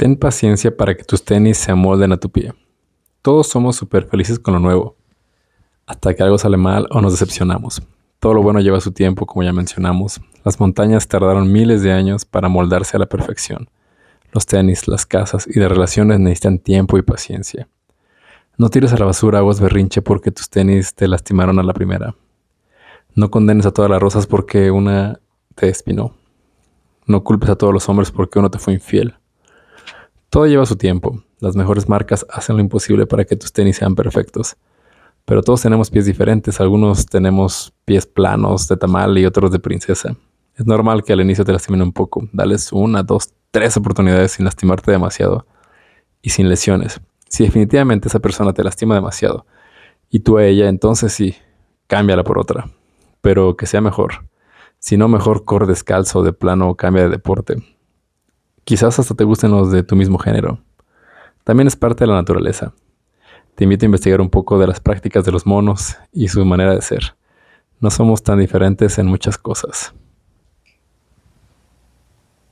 Ten paciencia para que tus tenis se amolden a tu pie. Todos somos súper felices con lo nuevo, hasta que algo sale mal o nos decepcionamos. Todo lo bueno lleva su tiempo, como ya mencionamos. Las montañas tardaron miles de años para moldarse a la perfección. Los tenis, las casas y las relaciones necesitan tiempo y paciencia. No tires a la basura aguas berrinche porque tus tenis te lastimaron a la primera. No condenes a todas las rosas porque una te espinó. No culpes a todos los hombres porque uno te fue infiel. Todo lleva su tiempo. Las mejores marcas hacen lo imposible para que tus tenis sean perfectos. Pero todos tenemos pies diferentes. Algunos tenemos pies planos de tamal y otros de princesa. Es normal que al inicio te lastimen un poco. Dales una, dos, tres oportunidades sin lastimarte demasiado y sin lesiones. Si definitivamente esa persona te lastima demasiado y tú a ella, entonces sí, cámbiala por otra. Pero que sea mejor. Si no, mejor corre descalzo de plano o cambia de deporte. Quizás hasta te gusten los de tu mismo género. También es parte de la naturaleza. Te invito a investigar un poco de las prácticas de los monos y su manera de ser. No somos tan diferentes en muchas cosas.